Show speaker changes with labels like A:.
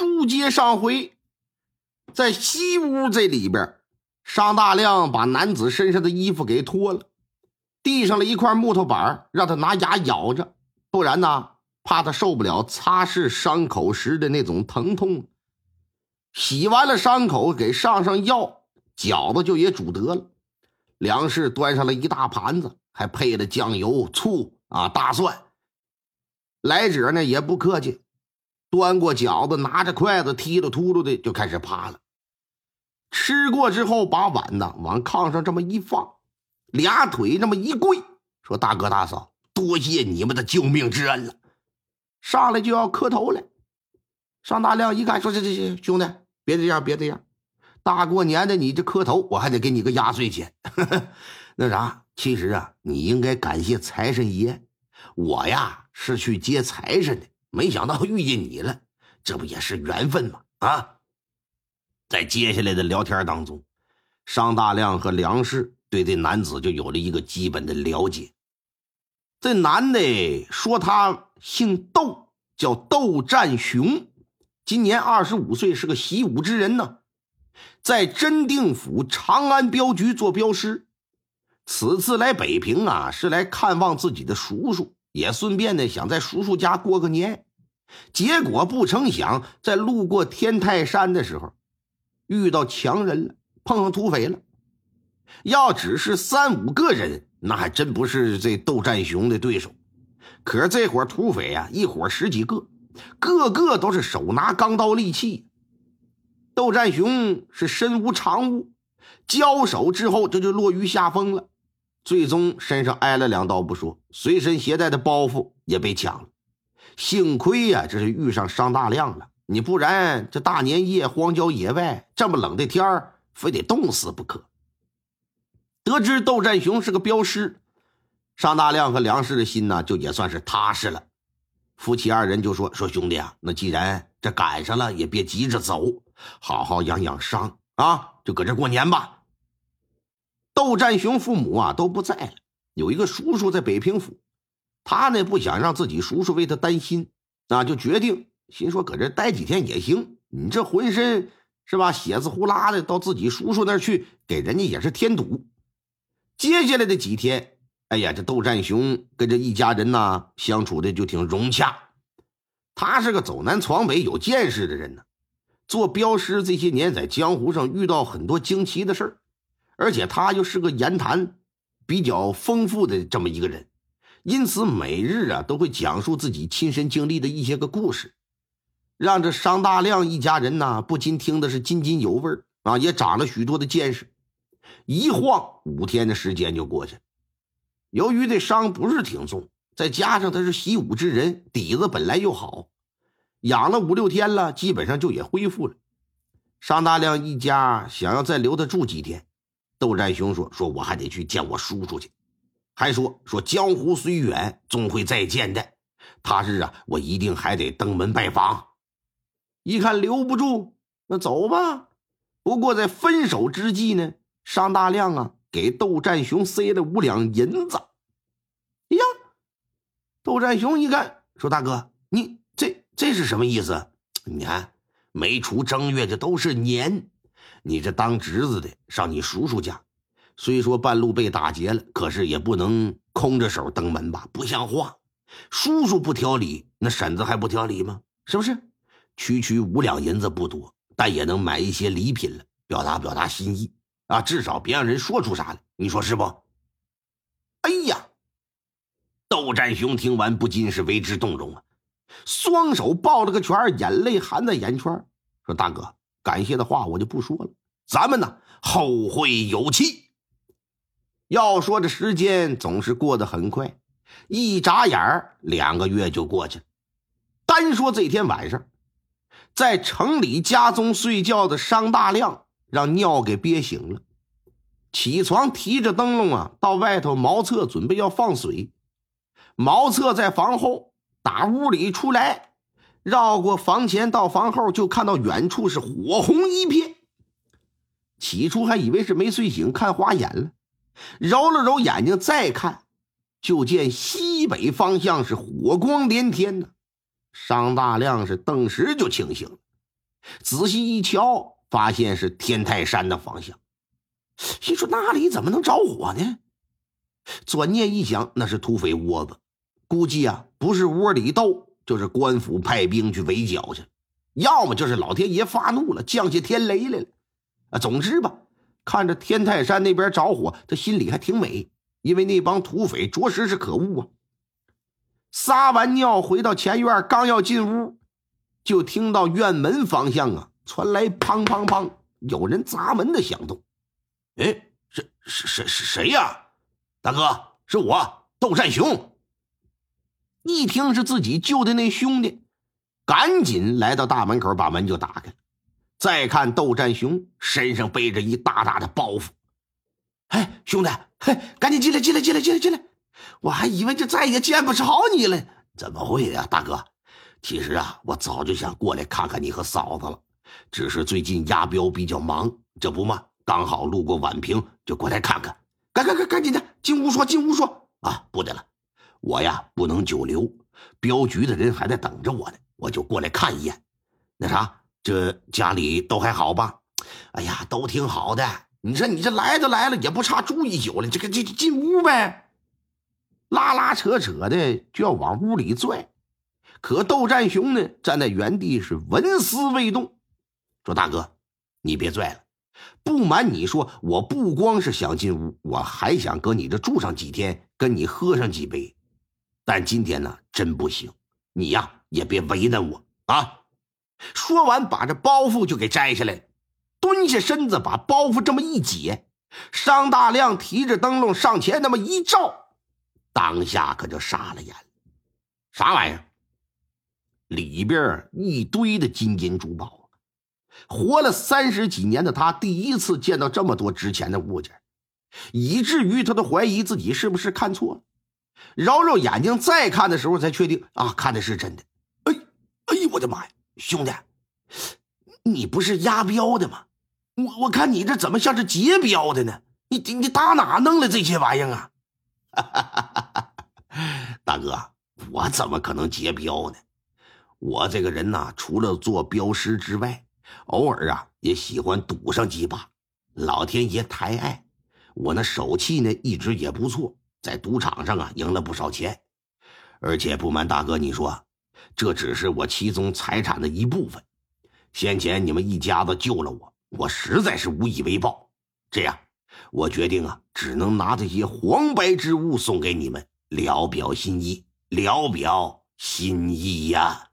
A: 书接上回，在西屋这里边，商大亮把男子身上的衣服给脱了，递上了一块木头板，让他拿牙咬着，不然呢，怕他受不了擦拭伤口时的那种疼痛。洗完了伤口，给上上药，饺子就也煮得了。梁氏端上了一大盘子，还配了酱油、醋啊、大蒜。来者呢也不客气。端过饺子，拿着筷子踢了秃噜的就开始扒了。吃过之后，把碗呢往炕上这么一放，俩腿这么一跪，说：“大哥大嫂，多谢你们的救命之恩了。”上来就要磕头了。尚大亮一看，说：“这这这兄弟，别这样，别这样，大过年的你这磕头，我还得给你个压岁钱。那啥，其实啊，你应该感谢财神爷，我呀是去接财神的。”没想到遇见你了，这不也是缘分吗？啊，在接下来的聊天当中，商大亮和梁氏对这男子就有了一个基本的了解。这男的说他姓窦，叫窦占雄，今年二十五岁，是个习武之人呢，在真定府长安镖局做镖师。此次来北平啊，是来看望自己的叔叔。也顺便呢，想在叔叔家过个年，结果不成想，在路过天泰山的时候，遇到强人了，碰上土匪了。要只是三五个人，那还真不是这窦占雄的对手。可是这伙土匪啊，一伙十几个，个个都是手拿钢刀利器。窦占雄是身无长物，交手之后，这就落于下风了。最终身上挨了两刀不说，随身携带的包袱也被抢了。幸亏呀，这是遇上商大亮了，你不然这大年夜荒郊野外这么冷的天儿，非得冻死不可。得知窦占雄是个镖师，商大亮和梁氏的心呢，就也算是踏实了。夫妻二人就说：“说兄弟啊，那既然这赶上了，也别急着走，好好养养伤啊，就搁这过年吧。”窦占雄父母啊都不在了，有一个叔叔在北平府，他呢不想让自己叔叔为他担心，那，就决定心说搁这待几天也行。你这浑身是吧，血字呼啦的，到自己叔叔那儿去，给人家也是添堵。接下来的几天，哎呀，这窦占雄跟这一家人呢相处的就挺融洽。他是个走南闯北、有见识的人呢，做镖师这些年，在江湖上遇到很多惊奇的事儿。而且他又是个言谈比较丰富的这么一个人，因此每日啊都会讲述自己亲身经历的一些个故事，让这商大亮一家人呢不禁听的是津津有味啊，也长了许多的见识。一晃五天的时间就过去了，由于这伤不是挺重，再加上他是习武之人，底子本来就好，养了五六天了，基本上就也恢复了。商大亮一家想要再留他住几天。窦占雄说：“说我还得去见我叔叔去，还说说江湖虽远，终会再见的。他日啊，我一定还得登门拜访。一看留不住，那走吧。不过在分手之际呢，商大亮啊给窦占雄塞了五两银子。哎呀，窦占雄一看说：大哥，你这这是什么意思？你看，没出正月，这都是年。”你这当侄子的上你叔叔家，虽说半路被打劫了，可是也不能空着手登门吧？不像话！叔叔不挑理，那婶子还不挑理吗？是不是？区区五两银子不多，但也能买一些礼品了，表达表达心意啊！至少别让人说出啥来，你说是不？哎呀！窦占雄听完不禁是为之动容啊，双手抱了个拳，眼泪含在眼圈，说：“大哥。”感谢的话我就不说了，咱们呢后会有期。要说这时间总是过得很快，一眨眼两个月就过去了。单说这天晚上，在城里家中睡觉的商大亮让尿给憋醒了，起床提着灯笼啊，到外头茅厕准备要放水。茅厕在房后，打屋里出来。绕过房前到房后，就看到远处是火红一片。起初还以为是没睡醒，看花眼了，揉了揉眼睛再看，就见西北方向是火光连天呢。商大亮是顿时就清醒了，仔细一瞧，发现是天泰山的方向。心说那里怎么能着火呢？转念一想，那是土匪窝子，估计啊不是窝里斗，就是官府派兵去围剿去，要么就是老天爷发怒了，降下天雷来了。啊，总之吧，看着天泰山那边着火，他心里还挺美，因为那帮土匪着实是可恶啊。撒完尿回到前院，刚要进屋，就听到院门方向啊传来砰砰砰有人砸门的响动。
B: 哎，是是是是谁呀？大哥，是我窦善雄。
A: 一听是自己救的那兄弟，赶紧来到大门口，把门就打开。再看窦占雄身上背着一大大的包袱，哎，兄弟，嘿，赶紧进来，进来，进来，进来，进来！我还以为就再也见不着你了。
B: 怎么会呀，大哥？其实啊，我早就想过来看看你和嫂子了，只是最近押镖比较忙，这不嘛，刚好路过宛平，就过来看看。
A: 赶赶赶，赶紧的，进屋说，进屋说
B: 啊！不得了，我呀不能久留，镖局的人还在等着我呢，我就过来看一眼。那啥。这家里都还好吧？
A: 哎呀，都挺好的。你说你这来都来了，也不差住一宿了。这个这进屋呗，拉拉扯扯的就要往屋里拽。可窦占雄呢，站在原地是纹丝未动，说：“大哥，你别拽了。不瞒你说，我不光是想进屋，我还想搁你这住上几天，跟你喝上几杯。但今天呢，真不行。你呀，也别为难我啊。”说完，把这包袱就给摘下来，蹲下身子，把包袱这么一解。商大亮提着灯笼上前那么一照，当下可就傻了眼了。啥玩意儿？里边一堆的金银珠宝活了三十几年的他，第一次见到这么多值钱的物件，以至于他都怀疑自己是不是看错了。揉揉眼睛再看的时候，才确定啊，看的是真的。哎，哎呦，我的妈呀！兄弟，你不是押镖的吗？我我看你这怎么像是劫镖的呢？你你打哪弄来这些玩意儿啊？
B: 大哥，我怎么可能劫镖呢？我这个人呐，除了做镖师之外，偶尔啊也喜欢赌上几把。老天爷抬爱，我那手气呢一直也不错，在赌场上啊赢了不少钱。而且不瞒大哥你说。这只是我其中财产的一部分。先前你们一家子救了我，我实在是无以为报。这样，我决定啊，只能拿这些黄白之物送给你们，聊表心意，聊表心意呀。